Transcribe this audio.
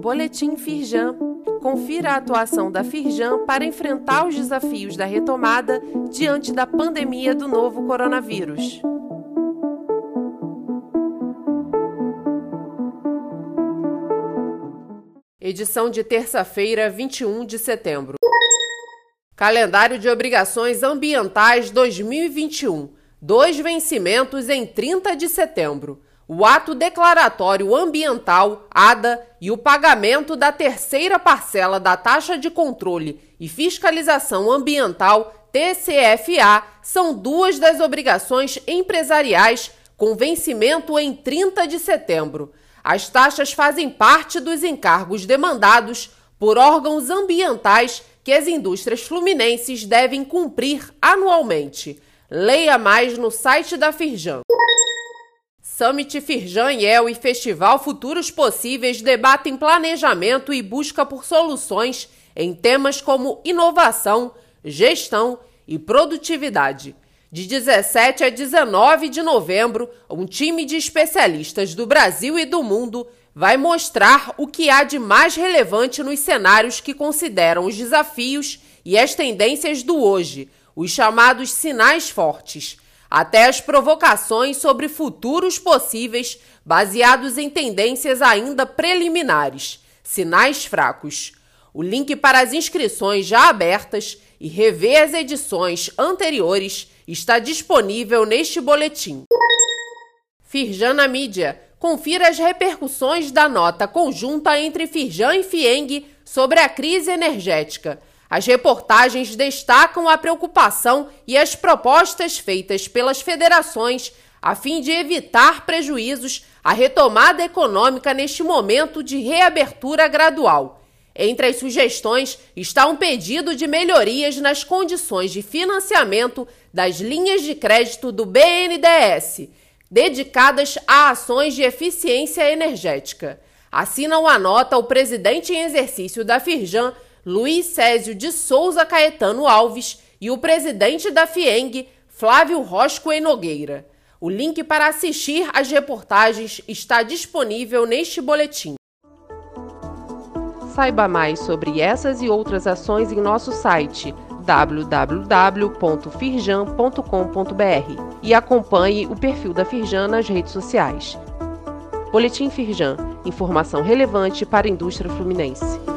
Boletim Firjan. Confira a atuação da Firjan para enfrentar os desafios da retomada diante da pandemia do novo coronavírus. Edição de terça-feira, 21 de setembro. Calendário de Obrigações Ambientais 2021. Dois vencimentos em 30 de setembro. O ato declaratório ambiental, ADA, e o pagamento da terceira parcela da taxa de controle e fiscalização ambiental, TCFA, são duas das obrigações empresariais com vencimento em 30 de setembro. As taxas fazem parte dos encargos demandados por órgãos ambientais que as indústrias fluminenses devem cumprir anualmente. Leia mais no site da Firjan. Summit Firjan El e Festival Futuros Possíveis debatem planejamento e busca por soluções em temas como inovação, gestão e produtividade. De 17 a 19 de novembro, um time de especialistas do Brasil e do mundo vai mostrar o que há de mais relevante nos cenários que consideram os desafios e as tendências do hoje, os chamados sinais fortes, até as provocações sobre futuros possíveis baseados em tendências ainda preliminares, sinais fracos. O link para as inscrições já abertas e rever as edições anteriores está disponível neste boletim. Firjana Mídia. Confira as repercussões da nota conjunta entre Firjan e Fieng sobre a crise energética. As reportagens destacam a preocupação e as propostas feitas pelas federações a fim de evitar prejuízos à retomada econômica neste momento de reabertura gradual. Entre as sugestões está um pedido de melhorias nas condições de financiamento das linhas de crédito do BNDES, dedicadas a ações de eficiência energética. Assinam a nota o presidente em exercício da Firjan, Luiz Césio de Souza Caetano Alves, e o presidente da FIENG, Flávio Rosco Nogueira. O link para assistir às reportagens está disponível neste boletim. Saiba mais sobre essas e outras ações em nosso site www.firjan.com.br e acompanhe o perfil da Firjan nas redes sociais. Boletim Firjan, informação relevante para a indústria fluminense.